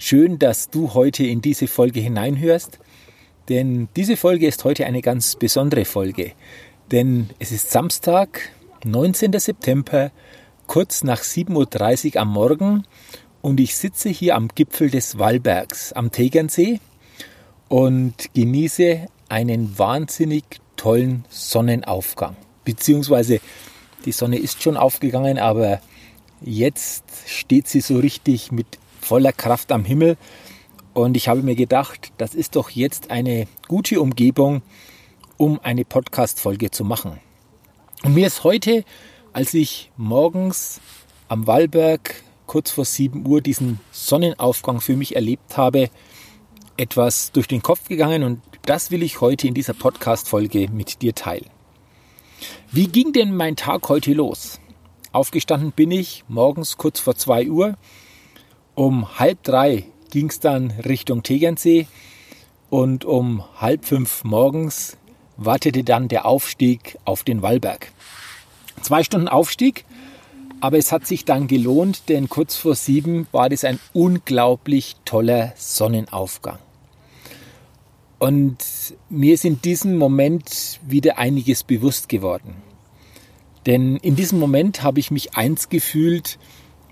Schön, dass du heute in diese Folge hineinhörst, denn diese Folge ist heute eine ganz besondere Folge. Denn es ist Samstag, 19. September, kurz nach 7.30 Uhr am Morgen und ich sitze hier am Gipfel des Wallbergs am Tegernsee und genieße einen wahnsinnig tollen Sonnenaufgang. Beziehungsweise die Sonne ist schon aufgegangen, aber jetzt steht sie so richtig mit voller Kraft am Himmel. Und ich habe mir gedacht, das ist doch jetzt eine gute Umgebung, um eine Podcast-Folge zu machen. Und mir ist heute, als ich morgens am Wallberg kurz vor 7 Uhr diesen Sonnenaufgang für mich erlebt habe, etwas durch den Kopf gegangen und das will ich heute in dieser Podcast-Folge mit dir teilen. Wie ging denn mein Tag heute los? Aufgestanden bin ich morgens kurz vor 2 Uhr. Um halb drei ging es dann Richtung Tegernsee und um halb fünf morgens wartete dann der Aufstieg auf den Wallberg. Zwei Stunden Aufstieg, aber es hat sich dann gelohnt, denn kurz vor sieben war das ein unglaublich toller Sonnenaufgang. Und mir ist in diesem Moment wieder einiges bewusst geworden. Denn in diesem Moment habe ich mich eins gefühlt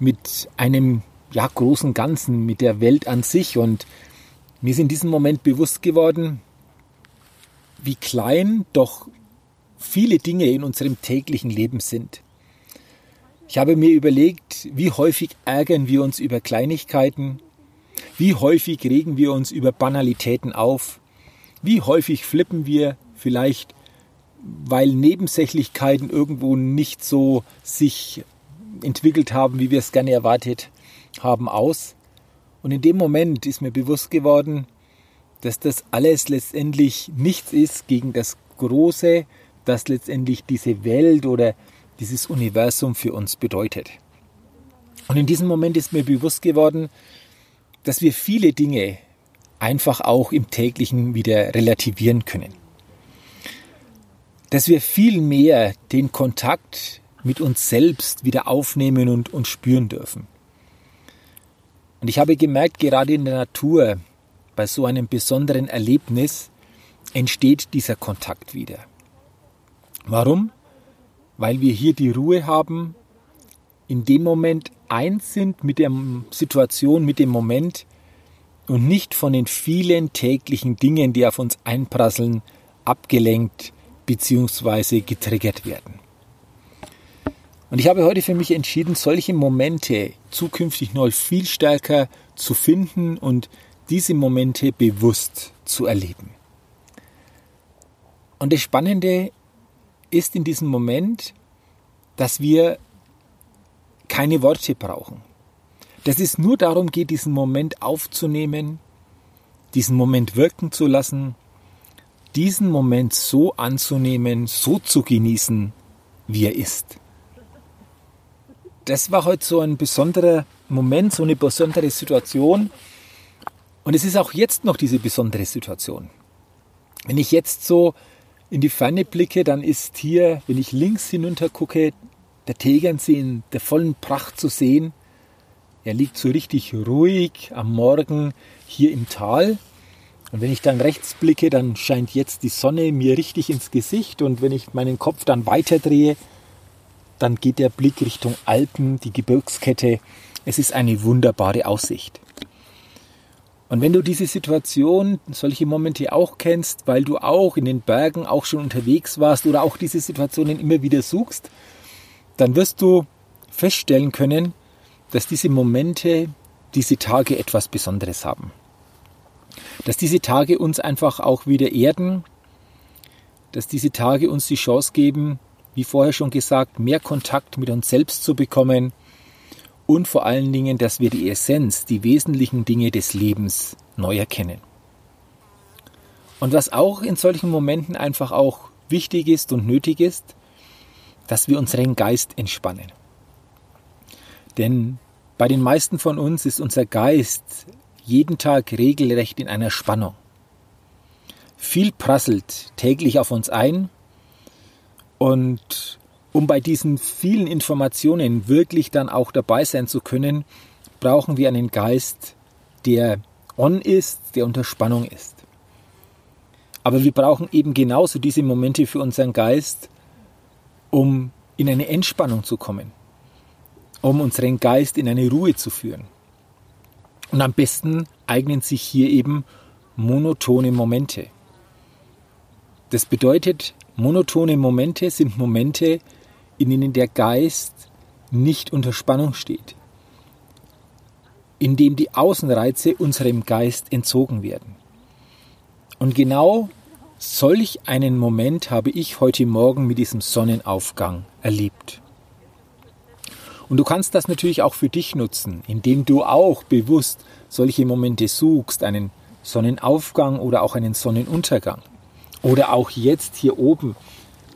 mit einem ja, großen Ganzen, mit der Welt an sich. Und mir ist in diesem Moment bewusst geworden, wie klein doch viele Dinge in unserem täglichen Leben sind. Ich habe mir überlegt, wie häufig ärgern wir uns über Kleinigkeiten, wie häufig regen wir uns über Banalitäten auf, wie häufig flippen wir vielleicht, weil Nebensächlichkeiten irgendwo nicht so sich entwickelt haben, wie wir es gerne erwartet haben, aus. Und in dem Moment ist mir bewusst geworden, dass das alles letztendlich nichts ist gegen das Große, das letztendlich diese Welt oder dieses Universum für uns bedeutet. Und in diesem Moment ist mir bewusst geworden, dass wir viele Dinge einfach auch im täglichen wieder relativieren können. Dass wir viel mehr den Kontakt mit uns selbst wieder aufnehmen und, und spüren dürfen. Und ich habe gemerkt, gerade in der Natur, bei so einem besonderen Erlebnis, entsteht dieser Kontakt wieder. Warum? Weil wir hier die Ruhe haben, in dem Moment eins sind mit der Situation, mit dem Moment, und nicht von den vielen täglichen Dingen, die auf uns einprasseln, abgelenkt bzw. getriggert werden. Und ich habe heute für mich entschieden, solche Momente zukünftig noch viel stärker zu finden und diese Momente bewusst zu erleben. Und das Spannende ist in diesem Moment, dass wir keine Worte brauchen dass es nur darum geht, diesen Moment aufzunehmen, diesen Moment wirken zu lassen, diesen Moment so anzunehmen, so zu genießen, wie er ist. Das war heute so ein besonderer Moment, so eine besondere Situation. Und es ist auch jetzt noch diese besondere Situation. Wenn ich jetzt so in die Ferne blicke, dann ist hier, wenn ich links hinunter gucke, der Tegernsee in der vollen Pracht zu sehen. Er liegt so richtig ruhig am Morgen hier im Tal. Und wenn ich dann rechts blicke, dann scheint jetzt die Sonne mir richtig ins Gesicht. Und wenn ich meinen Kopf dann weiter drehe, dann geht der Blick Richtung Alpen, die Gebirgskette. Es ist eine wunderbare Aussicht. Und wenn du diese Situation, solche Momente auch kennst, weil du auch in den Bergen auch schon unterwegs warst oder auch diese Situationen immer wieder suchst, dann wirst du feststellen können, dass diese Momente, diese Tage etwas Besonderes haben. Dass diese Tage uns einfach auch wieder erden, dass diese Tage uns die Chance geben, wie vorher schon gesagt, mehr Kontakt mit uns selbst zu bekommen und vor allen Dingen, dass wir die Essenz, die wesentlichen Dinge des Lebens neu erkennen. Und was auch in solchen Momenten einfach auch wichtig ist und nötig ist, dass wir unseren Geist entspannen. Denn bei den meisten von uns ist unser Geist jeden Tag regelrecht in einer Spannung. Viel prasselt täglich auf uns ein und um bei diesen vielen Informationen wirklich dann auch dabei sein zu können, brauchen wir einen Geist, der on ist, der unter Spannung ist. Aber wir brauchen eben genauso diese Momente für unseren Geist, um in eine Entspannung zu kommen, um unseren Geist in eine Ruhe zu führen. Und am besten eignen sich hier eben monotone Momente. Das bedeutet, monotone Momente sind Momente, in denen der Geist nicht unter Spannung steht, in dem die Außenreize unserem Geist entzogen werden. Und genau solch einen Moment habe ich heute Morgen mit diesem Sonnenaufgang erlebt. Und du kannst das natürlich auch für dich nutzen, indem du auch bewusst solche Momente suchst, einen Sonnenaufgang oder auch einen Sonnenuntergang. Oder auch jetzt hier oben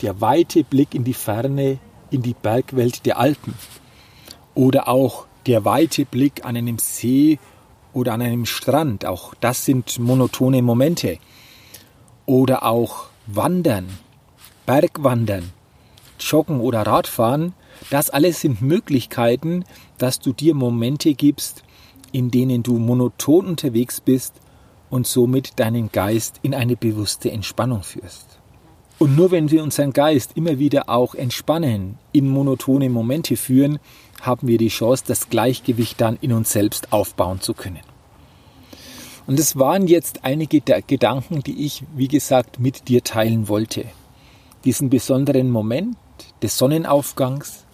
der weite Blick in die Ferne, in die Bergwelt der Alpen. Oder auch der weite Blick an einem See oder an einem Strand. Auch das sind monotone Momente. Oder auch Wandern, Bergwandern, Joggen oder Radfahren. Das alles sind Möglichkeiten, dass du dir Momente gibst, in denen du monoton unterwegs bist und somit deinen Geist in eine bewusste Entspannung führst. Und nur wenn wir unseren Geist immer wieder auch entspannen, in monotone Momente führen, haben wir die Chance, das Gleichgewicht dann in uns selbst aufbauen zu können. Und es waren jetzt einige der Gedanken, die ich, wie gesagt, mit dir teilen wollte. Diesen besonderen Moment des Sonnenaufgangs,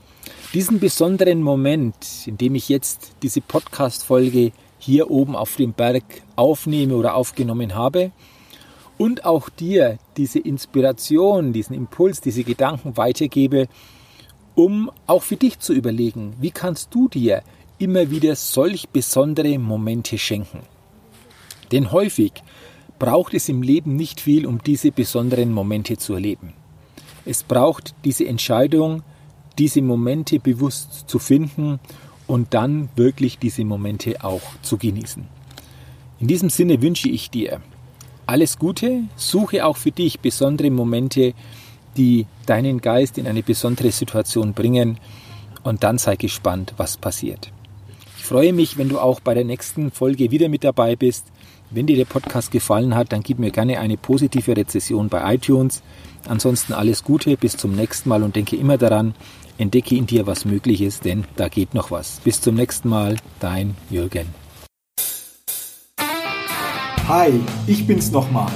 diesen besonderen Moment, in dem ich jetzt diese Podcast-Folge hier oben auf dem Berg aufnehme oder aufgenommen habe und auch dir diese Inspiration, diesen Impuls, diese Gedanken weitergebe, um auch für dich zu überlegen, wie kannst du dir immer wieder solch besondere Momente schenken. Denn häufig braucht es im Leben nicht viel, um diese besonderen Momente zu erleben. Es braucht diese Entscheidung, diese Momente bewusst zu finden und dann wirklich diese Momente auch zu genießen. In diesem Sinne wünsche ich dir alles Gute, suche auch für dich besondere Momente, die deinen Geist in eine besondere Situation bringen und dann sei gespannt, was passiert. Ich freue mich, wenn du auch bei der nächsten Folge wieder mit dabei bist. Wenn dir der Podcast gefallen hat, dann gib mir gerne eine positive Rezession bei iTunes. Ansonsten alles Gute, bis zum nächsten Mal und denke immer daran, Entdecke in dir, was möglich ist, denn da geht noch was. Bis zum nächsten Mal, dein Jürgen. Hi, ich bin's nochmal.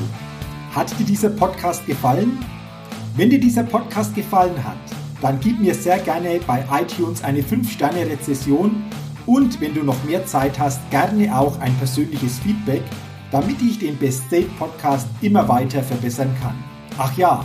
Hat dir dieser Podcast gefallen? Wenn dir dieser Podcast gefallen hat, dann gib mir sehr gerne bei iTunes eine 5-Sterne-Rezession und wenn du noch mehr Zeit hast, gerne auch ein persönliches Feedback, damit ich den Best State Podcast immer weiter verbessern kann. Ach ja,